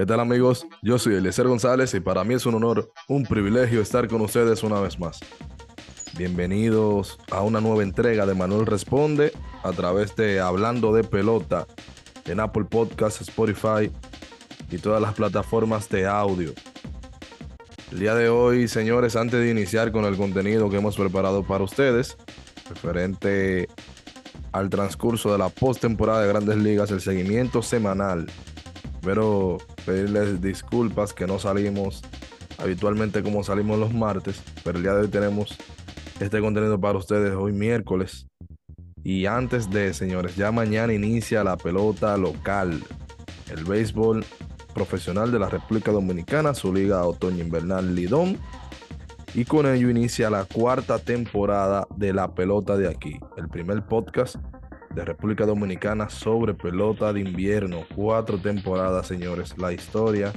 ¿Qué tal amigos? Yo soy Eliezer González y para mí es un honor, un privilegio estar con ustedes una vez más. Bienvenidos a una nueva entrega de Manuel Responde a través de Hablando de Pelota en Apple Podcasts, Spotify y todas las plataformas de audio. El día de hoy, señores, antes de iniciar con el contenido que hemos preparado para ustedes, referente al transcurso de la postemporada de Grandes Ligas, el seguimiento semanal. Pero pedirles disculpas que no salimos habitualmente como salimos los martes, pero el día de hoy tenemos este contenido para ustedes hoy miércoles. Y antes de, señores, ya mañana inicia la pelota local, el béisbol profesional de la República Dominicana, su liga otoño invernal Lidón. Y con ello inicia la cuarta temporada de La Pelota de aquí, el primer podcast de República Dominicana sobre pelota de invierno. Cuatro temporadas, señores. La historia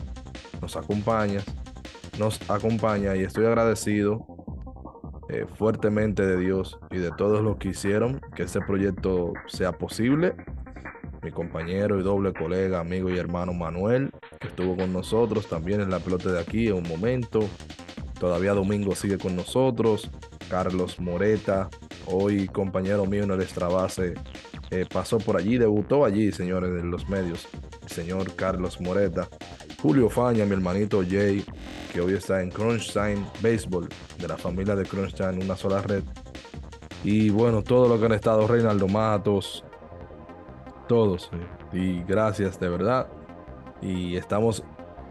nos acompaña, nos acompaña y estoy agradecido eh, fuertemente de Dios y de todos los que hicieron que este proyecto sea posible mi compañero y doble colega, amigo y hermano Manuel, que estuvo con nosotros también en la pelota de aquí en un momento. Todavía Domingo sigue con nosotros. Carlos Moreta, hoy compañero mío en el extrabase, eh, pasó por allí, debutó allí, señores de los medios. El señor Carlos Moreta. Julio Faña, mi hermanito Jay, que hoy está en Crunchtime Baseball, de la familia de Crunchtime, una sola red. Y bueno, todo lo que han estado, Reinaldo Matos, todos. Y gracias de verdad. Y estamos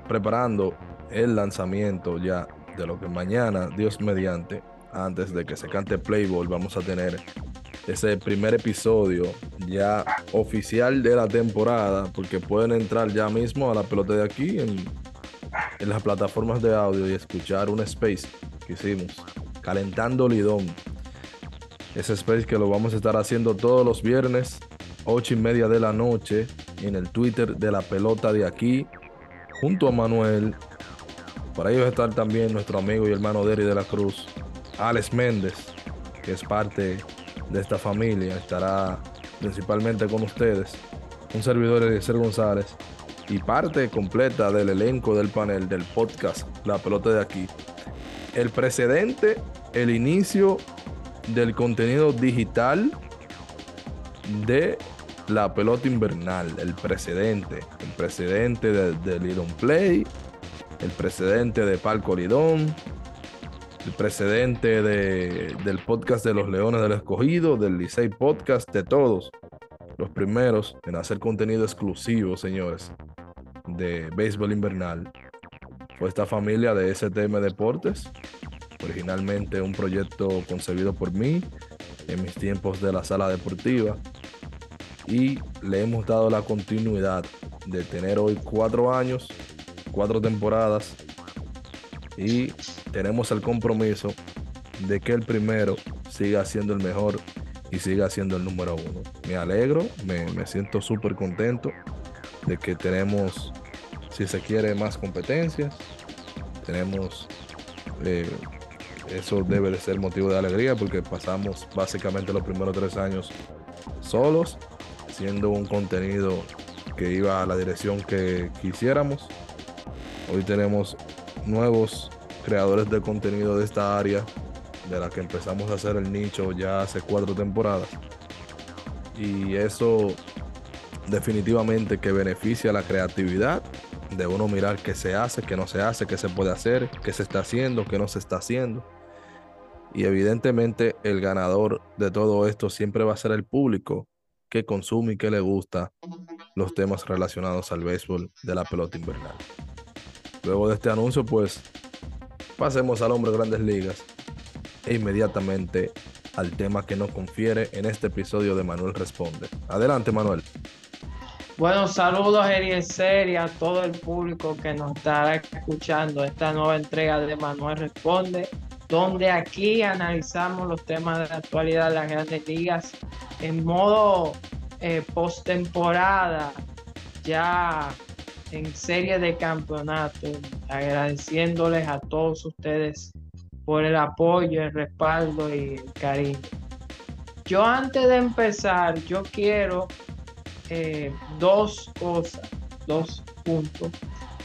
preparando el lanzamiento ya de lo que mañana, Dios mediante, antes de que se cante Playboy, vamos a tener ese primer episodio ya oficial de la temporada, porque pueden entrar ya mismo a la pelota de aquí en, las plataformas de audio y escuchar un space que hicimos, calentando Lidón. Ese space que lo vamos a estar haciendo todos los viernes 8 y media de la noche en el Twitter de la pelota de aquí, junto a Manuel. Para ellos estar también nuestro amigo y hermano Derry de la Cruz, Alex Méndez, que es parte de esta familia, estará principalmente con ustedes. Un servidor Eliezer González y parte completa del elenco del panel del podcast La Pelota de aquí. El precedente, el inicio del contenido digital de la pelota invernal, el precedente, el precedente de, de Lidon Play, el precedente de Palco Lidón, el precedente de, del podcast de los Leones del Escogido, del Licey Podcast, de todos los primeros en hacer contenido exclusivo, señores, de béisbol invernal. Fue esta familia de STM Deportes, originalmente un proyecto concebido por mí en mis tiempos de la sala deportiva y le hemos dado la continuidad de tener hoy cuatro años, cuatro temporadas y tenemos el compromiso de que el primero siga siendo el mejor y siga siendo el número uno. Me alegro, me, siento súper contento de que tenemos, si se quiere, más competencias. Tenemos, eh, eso debe de ser motivo de alegría porque pasamos básicamente los primeros tres años solos haciendo un contenido que iba a la dirección que quisiéramos. Hoy tenemos nuevos creadores de contenido de esta área, de la que empezamos a hacer el nicho ya hace cuatro temporadas. Y eso definitivamente que beneficia la creatividad de uno mirar qué se hace, qué no se hace, qué se puede hacer, qué se está haciendo, qué no se está haciendo. Y evidentemente el ganador de todo esto siempre va a ser el público, que consume y que le gusta los temas relacionados al béisbol de la pelota invernal. Luego de este anuncio, pues pasemos al hombre de grandes ligas e inmediatamente al tema que nos confiere en este episodio de Manuel Responde. Adelante, Manuel. Bueno, saludos Eliezer y a todo el público que nos estará escuchando esta nueva entrega de Manuel Responde donde aquí analizamos los temas de la actualidad de las grandes ligas en modo eh, postemporada, ya en serie de campeonato, agradeciéndoles a todos ustedes por el apoyo, el respaldo y el cariño. Yo antes de empezar, yo quiero eh, dos cosas, dos puntos.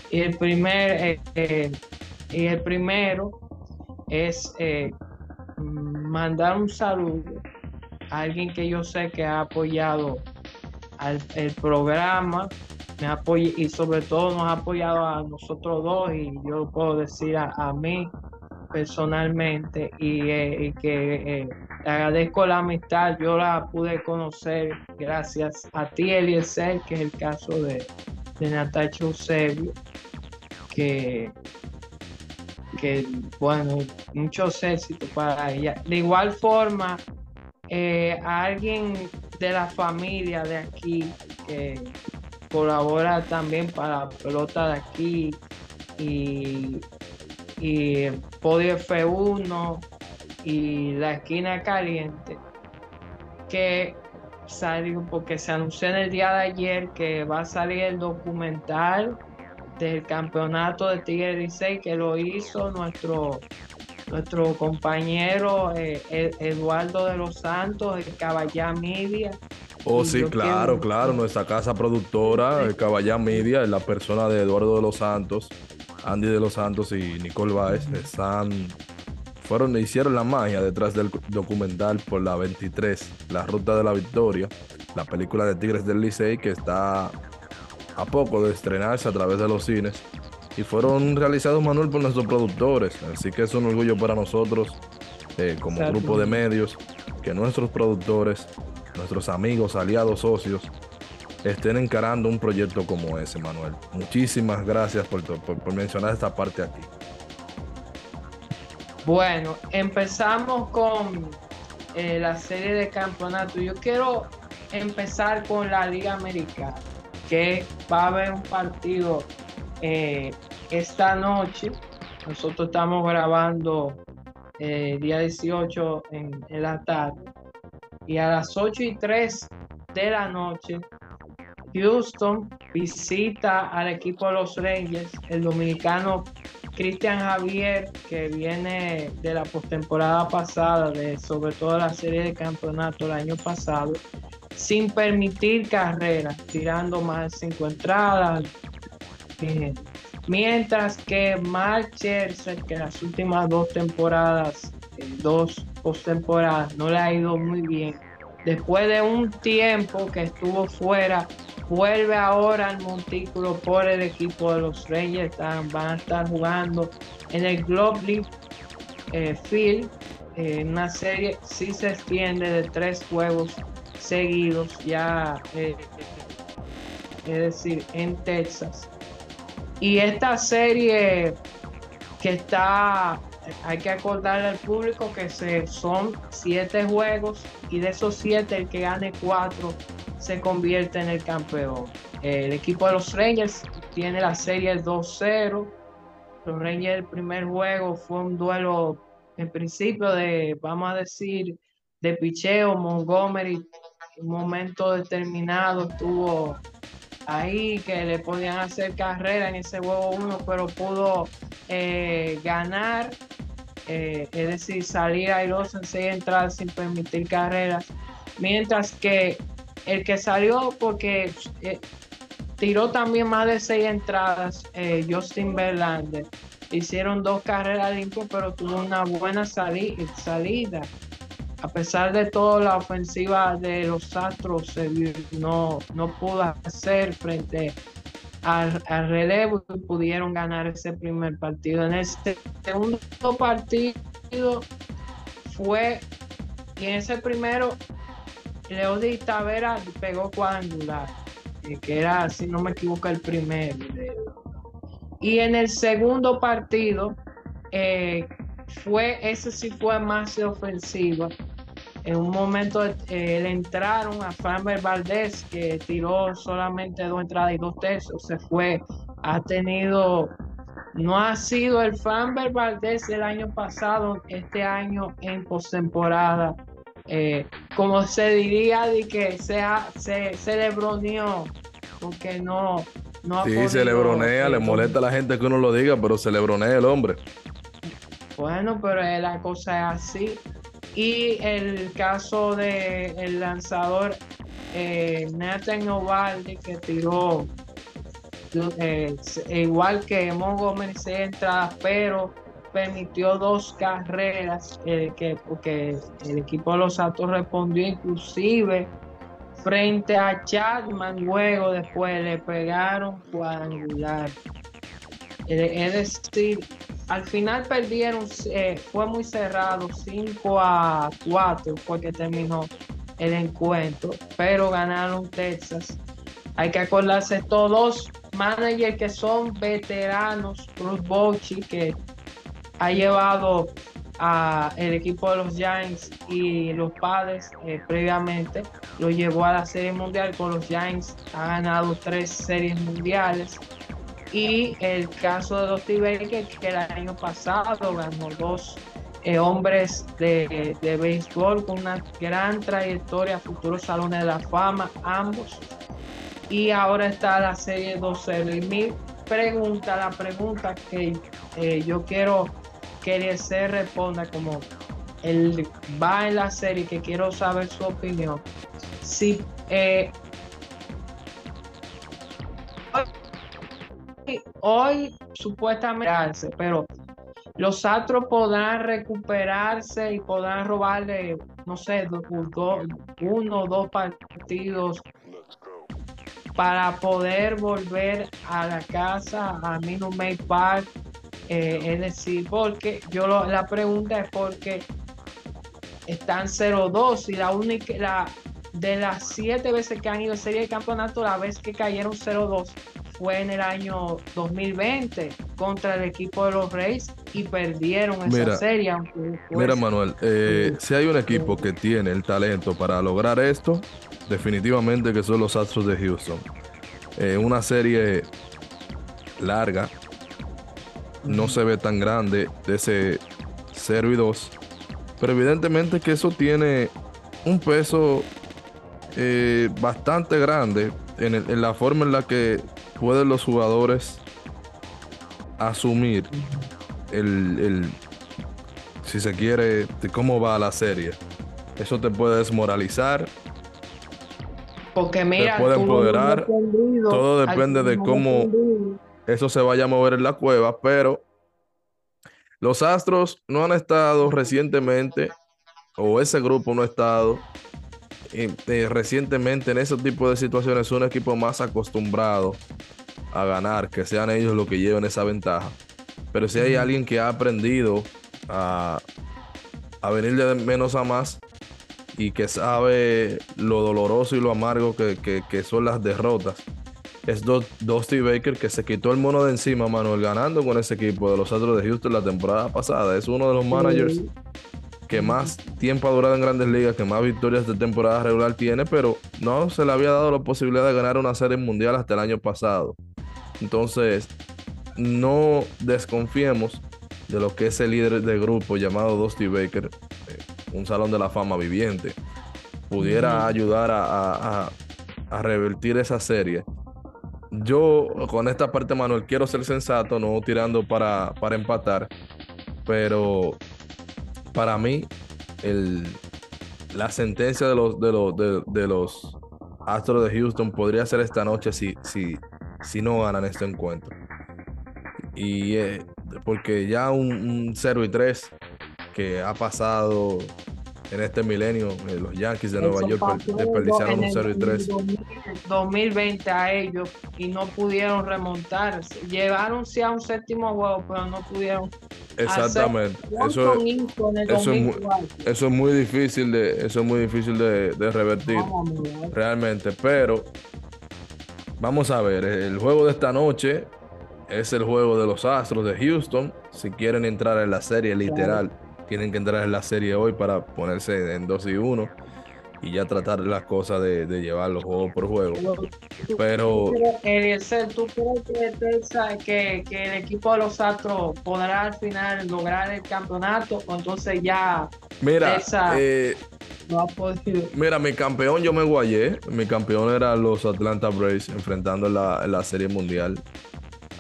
Y el primer, y el primero es mandar un saludo a alguien que yo sé que ha apoyado al, el programa me apoya, y sobre todo nos ha apoyado a nosotros dos y yo puedo decir a, mí personalmente y, eh, que eh, agradezco la amistad, yo la pude conocer gracias a ti Eliezer, que es el caso de, de Natacha Eusebio, que, que bueno, muchos éxitos para ella. De igual forma, eh, a alguien de la familia de aquí que colabora también para pelota de aquí y, y Podio F1 y la esquina caliente que salió porque se anunció en el día de ayer que va a salir el documental del campeonato de Tigre 16 que lo hizo nuestro nuestro compañero eh, Eduardo de los Santos, el Caballá Media. Oh, sí, claro, claro. Nuestra casa productora, el Caballá Media, la persona de Eduardo de los Santos, Andy de los Santos y Nicole Baez, están, fueron, hicieron la magia detrás del documental por la 23, La Ruta de la Victoria, la película de Tigres del Licey que está a poco de estrenarse a través de los cines y fueron realizados, Manuel, por nuestros productores. Así que es un orgullo para nosotros, eh, como grupo de medios, que nuestros productores, nuestros amigos, aliados, socios, estén encarando un proyecto como ese, Manuel. Muchísimas gracias por, mencionar esta parte aquí. Bueno, empezamos con eh, la serie de campeonato. Yo quiero empezar con la Liga Americana, que va a haber un partido eh, esta noche. Nosotros estamos grabando eh, día 18 en, la tarde. Y a las 8 y 3 de la noche, Houston visita al equipo de los Rangers, el dominicano Cristian Javier, que viene de la postemporada pasada, de sobre todo la serie de campeonato el año pasado, sin permitir carreras, tirando más de 5 entradas, Mientras que Mark Scherzer, que las últimas dos temporadas, eh, dos postemporadas, no le ha ido muy bien. Después de un tiempo que estuvo fuera, vuelve ahora al montículo por el equipo de los Rangers. van a estar jugando en el Globe eh, Field. Eh, una serie si se extiende de tres juegos seguidos ya, es decir, en Texas. Y esta serie que está, hay que acordarle al público que se, son siete juegos y de esos siete el que gane cuatro se convierte en el campeón. El equipo de los Rangers tiene la serie 2-0. Los Rangers el primer juego fue un duelo en principio de, vamos a decir, de picheo. Montgomery en un momento determinado estuvo ahí que le podían hacer carrera en ese juego uno, pero pudo eh, ganar, eh, es decir, salir airoso en seis entradas sin permitir carreras, mientras que el que salió porque eh, tiró también más de seis entradas, Justin Verlander, hicieron dos carreras limpias, pero tuvo una buena salida. A pesar de todo, la ofensiva de los Astros no, no pudo hacer frente al, relevo y pudieron ganar ese primer partido. En este segundo partido fue, y en ese primero, Leody Tavera pegó cuadrangular, eh, que era, si no me equivoco, el primero. Y en el segundo partido, eh, fue, ese sí fue más de ofensiva. En un momento eh, le entraron a Framber Valdés, que tiró solamente dos entradas y dos tercios, se fue. Ha tenido, no ha sido el Framber Valdés del año pasado, este año en postemporada. Eh, como se diría, de que se, se, se porque no, no Sí, se lebronea, le molesta a la gente que uno lo diga, pero se lebronea el hombre. Bueno, pero la cosa es así. Y el caso del el lanzador eh, Nathan Ovaldi que tiró eh, igual que Montgomery entradas, pero permitió dos carreras eh, que, porque el equipo de los Astros respondió inclusive frente a Chapman luego después le pegaron cuadrangular es decir al final perdieron eh, fue muy cerrado 5 a 4 porque terminó el encuentro pero ganaron Texas. Hay que acordarse todos managers que son veteranos Bruce Bochy que ha llevado a el equipo de los Giants y los padres eh, previamente lo llevó a la serie mundial con los Giants. Ha ganado tres series mundiales y el caso de Dusty Baker que el año pasado ganó dos eh, hombres de, de, béisbol con una gran trayectoria futuros salones de la fama ambos y ahora está la serie 2-0 y mi pregunta la pregunta que eh, yo quiero que se responda como él va en la serie, que quiero saber su opinión. Si eh, hoy, supuestamente, pero los Astros podrán recuperarse y podrán robarle, no sé, uno o dos partidos para poder volver a la casa a Minute Park eh, es decir, porque yo la pregunta es porque están 0-2 y la única, la, de las siete veces que han ido a serie de campeonato, la vez que cayeron 0-2 fue en el año 2020 contra el equipo de los Reyes y perdieron esa serie. Mira, Manuel, eh, si hay un equipo que tiene el talento para lograr esto, definitivamente que son los Astros de Houston. Eh, una serie larga, no se ve tan grande de ese 0 y 2. Pero evidentemente que eso tiene un peso eh, bastante grande en, la forma en la que pueden los jugadores asumir el, si se quiere, de cómo va la serie. Eso te puede desmoralizar. Porque mira, te puede empoderar. Todo depende de cómo eso se vaya a mover en la cueva, pero los Astros no han estado recientemente, o ese grupo no ha estado eh, eh, recientemente en ese tipo de situaciones, un equipo más acostumbrado a ganar, que sean ellos los que lleven esa ventaja. Pero si hay alguien que ha aprendido a, venir de menos a más y que sabe lo doloroso y lo amargo que son las derrotas, es Dusty Baker que se quitó el mono de encima, Manuel, ganando con ese equipo de los Astros de Houston la temporada pasada. Es uno de los managers que más tiempo ha durado en grandes ligas, que más victorias de temporada regular tiene, pero no se le había dado la posibilidad de ganar una serie mundial hasta el año pasado. Entonces, no desconfiemos de lo que es el líder del grupo llamado Dusty Baker, eh, un salón de la fama viviente, pudiera ayudar a, a revertir esa serie. Yo con esta parte, Manuel, quiero ser sensato, no tirando para, para empatar, pero para mí la sentencia de los, de, los, de, los Astros de Houston podría ser esta noche si, si, si no ganan este encuentro. Y eh, porque ya un, un 0 y 3 que ha pasado en este milenio, eh, los Yankees de Nueva York desperdiciaron un 0 y 3. 2020 a ellos y no pudieron remontar. Llevaron sí a un séptimo juego, pero no pudieron. Exactamente. Eso, eso, es muy, eso es muy difícil de, eso es muy difícil de, de revertir. Realmente. Pero vamos a ver, el juego de esta noche es el juego de los Astros de Houston. Si quieren entrar en la serie literal tienen que entrar en la serie hoy para ponerse en 2 y 1 y ya tratar las cosas de, de llevarlos juego por juego. Pero. ¿tú crees que, que, el equipo de los Astros podrá al final lograr el campeonato? O entonces ya. Mira, eh, no ha podido. Mira, mi campeón yo me guayé. Mi campeón era los Atlanta Braves enfrentando la, la Serie Mundial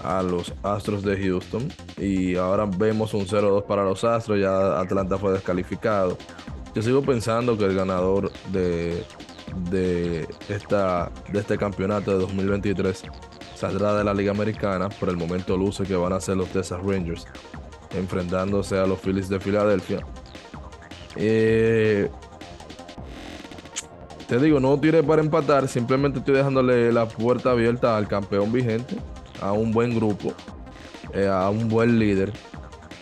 a los Astros de Houston y ahora vemos un 0-2 para los Astros, ya Atlanta fue descalificado. Yo sigo pensando que el ganador de, de, esta, de este campeonato de 2023 saldrá de la Liga Americana. Por el momento luce que van a ser los Texas Rangers enfrentándose a los Phillies de Filadelfia. Eh, te digo, no tiré para empatar, simplemente estoy dejándole la puerta abierta al campeón vigente, a un buen grupo, eh, a un buen líder.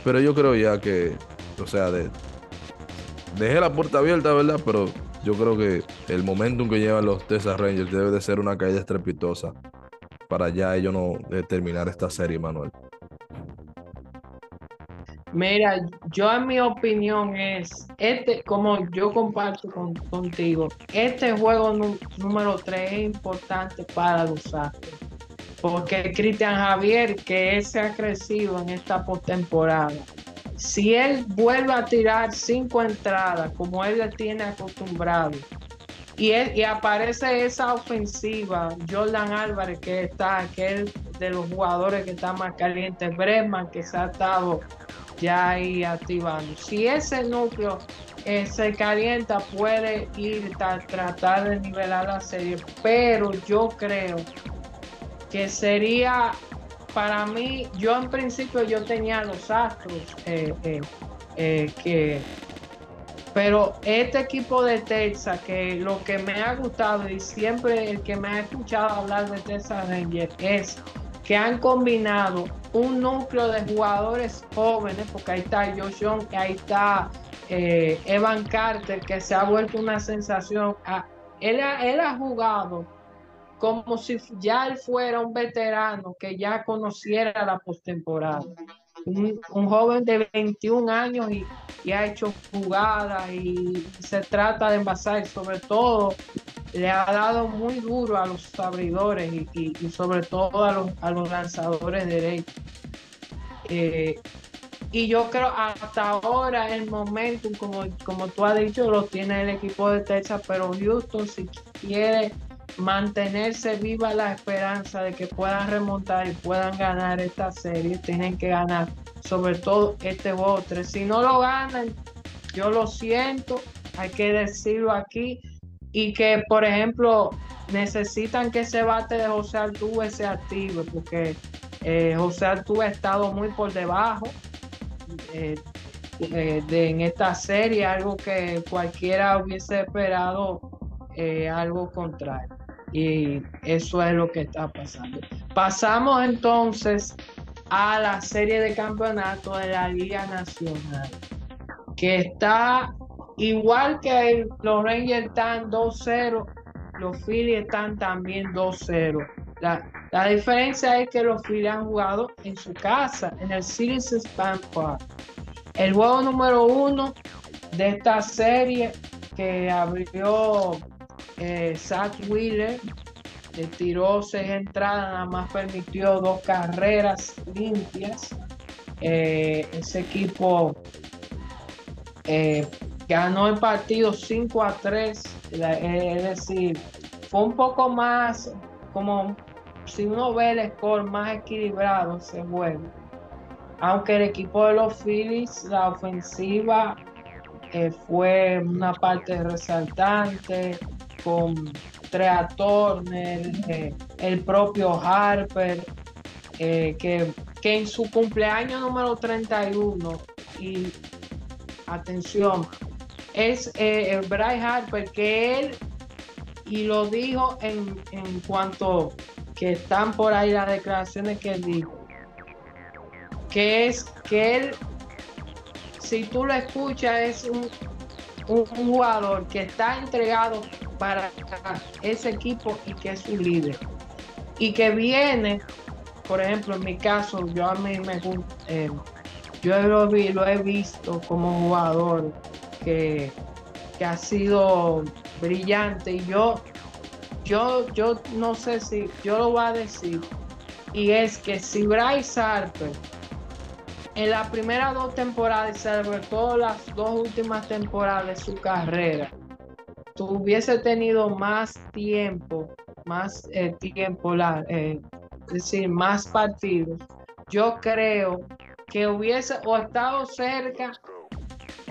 Pero yo creo ya que, o sea, de, dejé la puerta abierta, ¿verdad? Pero yo creo que el momentum que llevan los Texas Rangers debe de ser una caída estrepitosa para ya ellos no terminar esta serie, Manuel. Mira, yo en mi opinión es, este, como yo comparto contigo, este juego número 3 es importante para los Astros. Porque Cristian Javier, que él se ha crecido en esta postemporada, si él vuelve a tirar cinco entradas como él le tiene acostumbrado, y, y aparece esa ofensiva, Jordan Álvarez, que está, que es de los jugadores que está más caliente, Bresman, que se ha estado ya ahí activando. Si ese núcleo eh, se calienta, puede ir a tratar de nivelar la serie, pero yo creo que sería para mí, yo en principio yo tenía los Astros eh, eh, que pero este equipo de Texas, que lo que me ha gustado y siempre el que me ha escuchado hablar de Texas Rangers es que han combinado un núcleo de jugadores jóvenes, porque ahí está Josh Young, ahí está eh, Evan Carter, que se ha vuelto una sensación. Ah, él, ha, jugado como si ya él fuera un veterano que ya conociera la postemporada. Un, joven de 21 años y, ha hecho jugadas y se trata de envasar, sobre todo le ha dado muy duro a los abridores y, sobre todo a los, a los lanzadores derechos. Eh, y yo creo hasta ahora el momento, como, como tú has dicho, lo tiene el equipo de Texas, pero Houston si quiere mantenerse viva la esperanza de que puedan remontar y puedan ganar esta serie, tienen que ganar sobre todo este juego Si no lo ganan, yo lo siento, hay que decirlo aquí, y que, por ejemplo, necesitan que ese bate de José Altuve sea activo, porque eh, José Altuve ha estado muy por debajo eh, eh, de, en esta serie, algo que cualquiera hubiese esperado, algo contrario. Y eso es lo que está pasando. Pasamos entonces a la serie de campeonato de la Liga Nacional, que está Igual que los Rangers están 2-0, los Phillies están también 2-0. La, diferencia es que los Phillies han jugado en su casa, en el Citizens Bank Park. El juego número uno de esta serie que abrió eh, Zach Wheeler, le tiró seis entradas, nada más permitió dos carreras limpias. Eh, ese equipo eh, ganó el partido 5 a 3, es decir, fue un poco más como si uno ve el score más equilibrado ese juego. Aunque el equipo de los Phillies, la ofensiva eh, fue una parte resaltante con Trea Turner, eh, el propio Harper, eh, que, que en su cumpleaños número 31 y atención, es eh, Bryce Harper, que él, y lo dijo en, en cuanto que están por ahí las declaraciones que él dijo, que es que él, si tú lo escuchas, es un, un, jugador que está entregado para ese equipo y que es su líder. Y que viene, por ejemplo, en mi caso, yo a mí me eh, yo lo, vi, lo he visto como jugador que, ha sido brillante y yo, yo, yo no sé si yo lo voy a decir y es que si Bryce Harper en las primeras dos temporadas, sobre todo las dos últimas temporadas de su carrera, tuviese tenido más tiempo, más eh, tiempo, eh, es decir, más partidos, yo creo que hubiese o estado cerca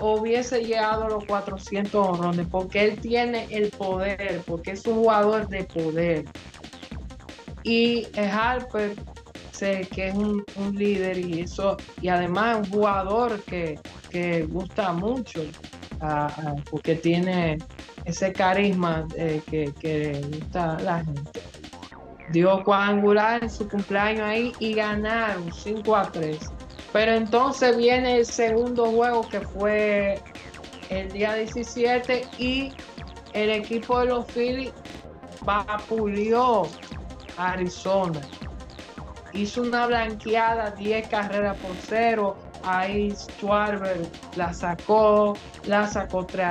hubiese llegado a los 400 honrones, porque él tiene el poder, porque es un jugador de poder. Y Harper sé que es un, líder y eso, y además un jugador que, gusta mucho, porque tiene ese carisma eh, que, que la gente. Dio cuadrangular en su cumpleaños ahí y ganaron 5 a 3. Pero entonces viene el segundo juego que fue el día 17 y el equipo de los Phillies vapuleó a Arizona. Hizo una blanqueada, 10 carreras por cero. Ahí Schwarber la sacó, la sacó tres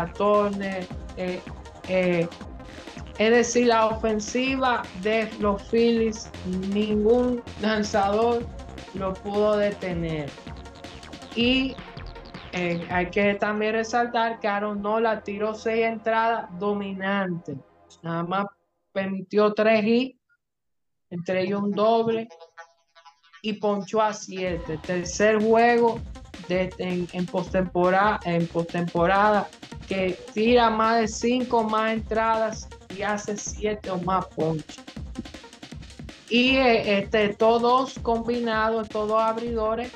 eh, eh, es decir, la ofensiva de los Phillies, ningún lanzador lo pudo detener. Y eh, hay que también resaltar que Aaron Nola tiró seis entradas dominantes. Nada más permitió tres y entre ellos un doble y ponchó a siete. Tercer juego en, postemporada en postemporada que tira más de cinco más entradas y hace siete o más ponches. Y eh, este, todos combinados, todos abridores,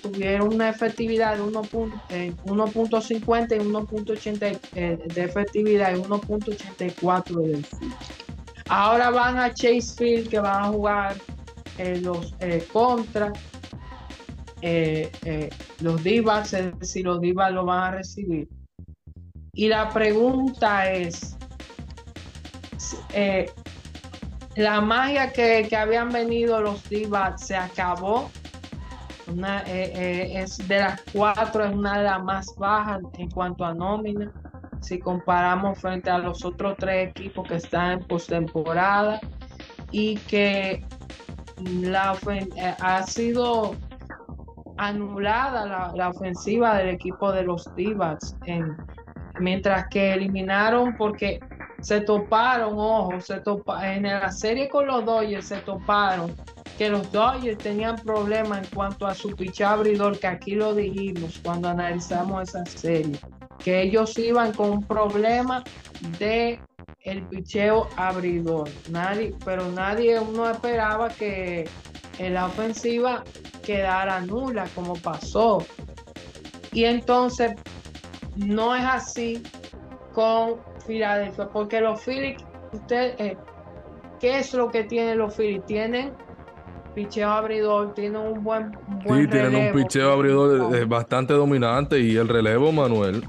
tuvieron una efectividad de 1.50 eh, y 1.80 eh, de efectividad y 1.84 de Ahora van a Chase Field que van a jugar eh, los contra los Divas, decir, los Divas lo van a recibir. Y la pregunta es, la magia que, que habían venido los Divas se acabó una, eh, eh, es de las cuatro, es una de las más bajas en cuanto a nómina. Si comparamos frente a los otros tres equipos que están en postemporada y que la eh, ha sido anulada la, ofensiva del equipo de los Divas, en, mientras que eliminaron porque se toparon, ojo, se topa, en la serie con los Dodgers se toparon que los Dodgers tenían problemas en cuanto a su picheo abridor, que aquí lo dijimos cuando analizamos esa serie, que ellos iban con un problema de el picheo abridor. Nadie, pero nadie uno esperaba que en la ofensiva quedara nula como pasó. Y entonces no es así con Filadelfia, porque los Phillies, usted, eh, ¿qué es lo que tienen los Phillies? Tienen picheo abridor, tiene un buen, Sí, tienen un picheo abridor bastante dominante y el relevo, Manuel.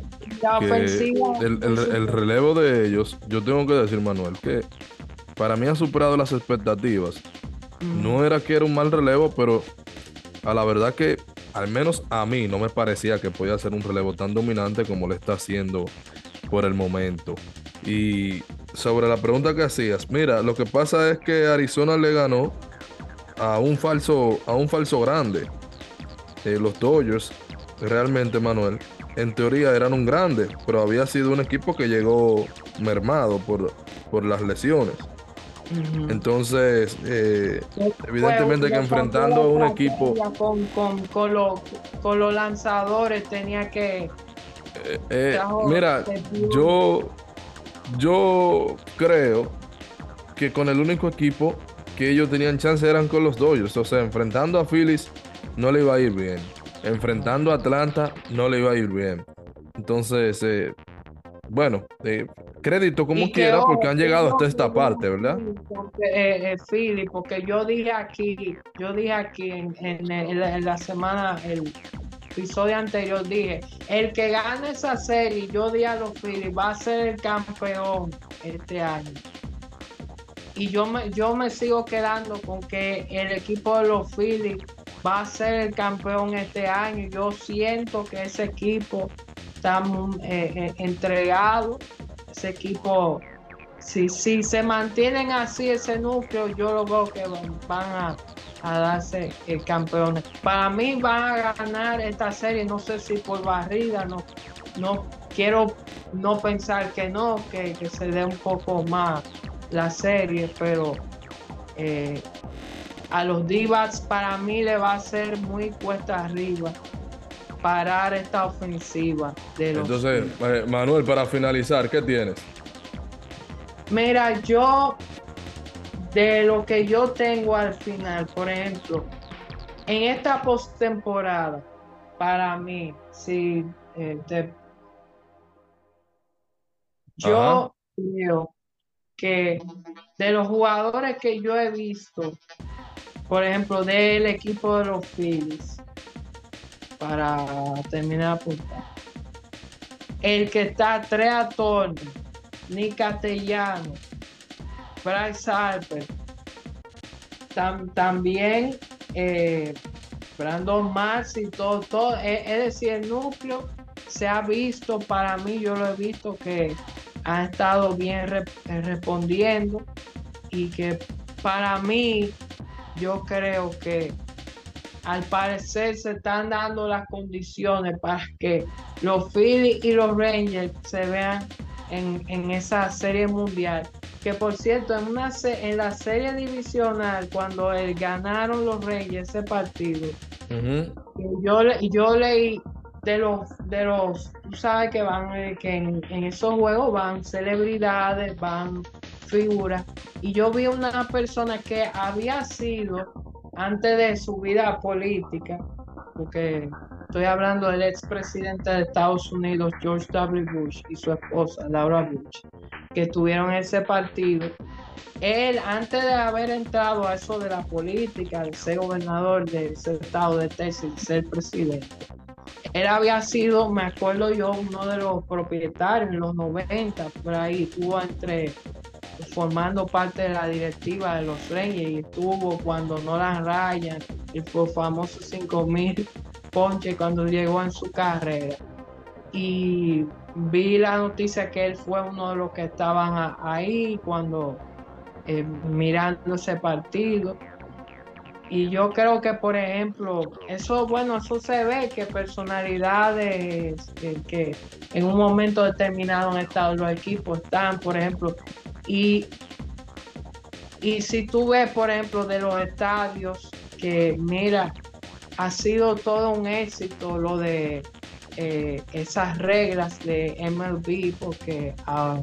El, relevo de ellos, yo tengo que decir, Manuel, que para mí ha superado las expectativas. Mm. No era que era un mal relevo, pero a la verdad que al menos a mí no me parecía que podía ser un relevo tan dominante como lo está haciendo por el momento. Y sobre la pregunta que hacías, mira, lo que pasa es que Arizona le ganó a un falso, a un falso grande. Eh, los Dodgers, realmente, Manuel, en teoría eran un grande, pero había sido un equipo que llegó mermado por, por las lesiones. Entonces, eh, evidentemente que enfrentando a un equipo... Con, con, con, con, los lanzadores tenía que... Eh, mira, yo, yo creo que con el único equipo que ellos tenían chance eran con los Dodgers. O sea, enfrentando a Phillies no le iba a ir bien. Enfrentando a Atlanta no le iba a ir bien. Entonces, eh, bueno, eh, crédito como quiera porque han llegado hasta esta parte, ¿verdad? Porque, eh, Philly, porque yo dije aquí, yo dije aquí en, en, la semana, el episodio anterior, dije, el que gane esa serie, yo dije a los Phillies, va a ser el campeón este año y yo me, yo me sigo quedando con que el equipo de los Phillies va a ser el campeón este año. Yo siento que ese equipo está eh, eh, entregado. Ese equipo, si, si se mantienen así ese núcleo, yo lo veo que van a, darse el campeón. Para mí van a ganar esta serie, no sé si por barrida, no, no quiero no pensar que no, que, que se dé un poco más la serie, pero eh, a los Divas para mí le va a ser muy cuesta arriba parar esta ofensiva de los Entonces, eh, Manuel, para finalizar, ¿qué tienes? Mira, yo de lo que yo tengo al final, por ejemplo, en esta postemporada, para mí, si eh, yo creo que de los jugadores que yo he visto, por ejemplo, del equipo de los Phillies, para terminar apuntar, el que está Trea Turner, Nick Castellano, Bryce Harper, también eh, Brandon Mars y todo, todo, es, decir, el núcleo se ha visto, para mí yo lo he visto que ha estado bien respondiendo y que para mí yo creo que al parecer se están dando las condiciones para que los Phillies y los Rangers se vean en, esa serie mundial. Que por cierto, en, una, en la serie divisional, cuando ganaron los Rangers ese partido, yo, yo leí de los, de los, tú sabes que van, eh, que en, esos juegos van celebridades, van figuras. Y yo vi una persona que había sido, antes de su vida política, porque estoy hablando del expresidente de Estados Unidos, George W. Bush, y su esposa, Laura Bush, que tuvieron ese partido. Él, antes de haber entrado a eso de la política, de ser gobernador del estado de Texas ser presidente, él había sido, me acuerdo yo, uno de los propietarios en los 90, por ahí, estuvo entre formando parte de la directiva de los Reyes y estuvo cuando no las rayan, y fue famoso 5 mil ponches cuando llegó en su carrera. Y vi la noticia que él fue uno de los que estaban ahí cuando eh, mirando ese partido y yo creo que, por ejemplo, eso, bueno, eso se ve que personalidades que, en un momento determinado han estado los equipos están, por ejemplo, y, y si tú ves, por ejemplo, de los estadios, que mira, ha sido todo un éxito lo de eh, esas reglas de MLB, porque ah,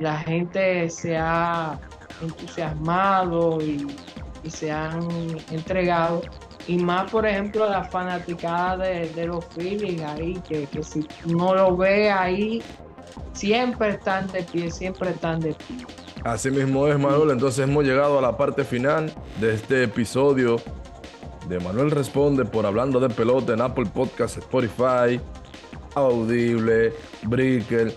la gente se ha entusiasmado y se han entregado. Y más, por ejemplo, la fanaticada de, los Phillies ahí, que, que si no lo ve ahí, siempre están de pie, siempre están de pie. Así mismo es, Manuel. Entonces hemos llegado a la parte final de este episodio de Manuel Responde por Hablando de Pelota en Apple Podcast, Spotify, Audible, Brickle,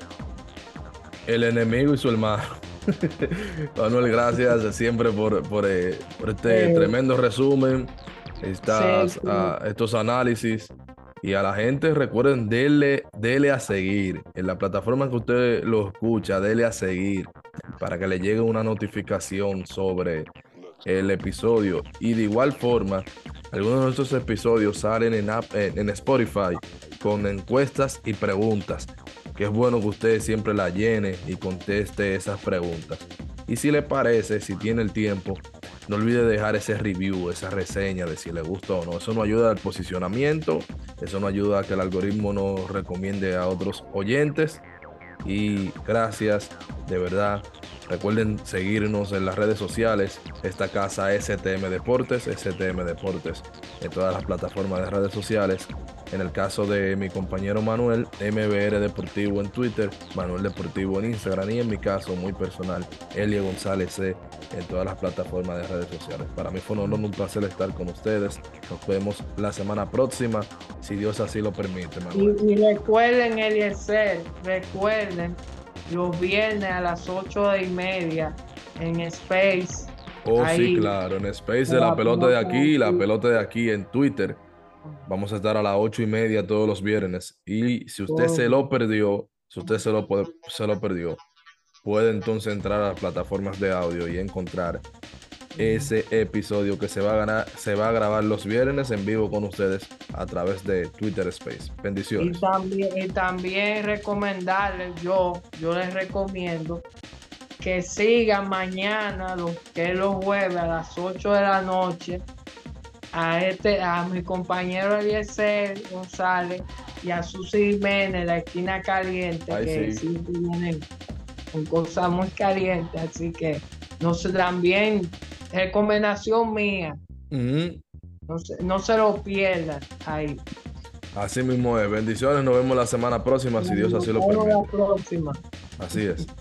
El Enemigo y su hermano. Manuel, gracias siempre por, por, eh, este tremendo resumen, estas, estos análisis. Y a la gente, recuerden, dele, dele a seguir. En la plataforma que usted lo escucha, dele a seguir para que le llegue una notificación sobre el episodio. Y de igual forma, algunos de nuestros episodios salen en, Spotify con encuestas y preguntas que es bueno que usted siempre la llene y conteste esas preguntas. Y si le parece, si tiene el tiempo, no olvide dejar ese review, esa reseña de si le gusta o no. Eso nos ayuda al posicionamiento, eso nos ayuda a que el algoritmo nos recomiende a otros oyentes. Y gracias, de verdad. Recuerden seguirnos en las redes sociales. Esta casa STM Deportes, STM Deportes en todas las plataformas de redes sociales. En el caso de mi compañero Manuel, MBR Deportivo en Twitter, Manuel Deportivo en Instagram y en mi caso muy personal, Elia González C en todas las plataformas de redes sociales. Para mí fue un honor, un placer estar con ustedes. Nos vemos la semana próxima, si Dios así lo permite. Manuel. Y, y recuerden, Eliezer, recuerden los viernes a las ocho y media en Space. Oh, sí, claro, en Space de la pelota de aquí, la pelota de aquí en Twitter Vamos a estar a las ocho y media todos los viernes. Y si usted se lo perdió, si usted se lo, se lo perdió, puede entonces entrar a las plataformas de audio y encontrar ese episodio que se va a ganar, se va a grabar los viernes en vivo con ustedes a través de Twitter Space. Bendiciones. Y también, y también recomendarles, yo, yo les recomiendo que sigan mañana, que es los jueves a las 8 de la noche, a este, a mi compañero Eliezer González y a Susi Jiménez, la esquina caliente, que sí. vienen con cosas muy calientes, así que No sé, también, recomendación mía. no, se, no se lo pierdan ahí. Así mismo es. Bendiciones. Nos vemos la semana próxima, si Dios así lo permite. La próxima. Así es.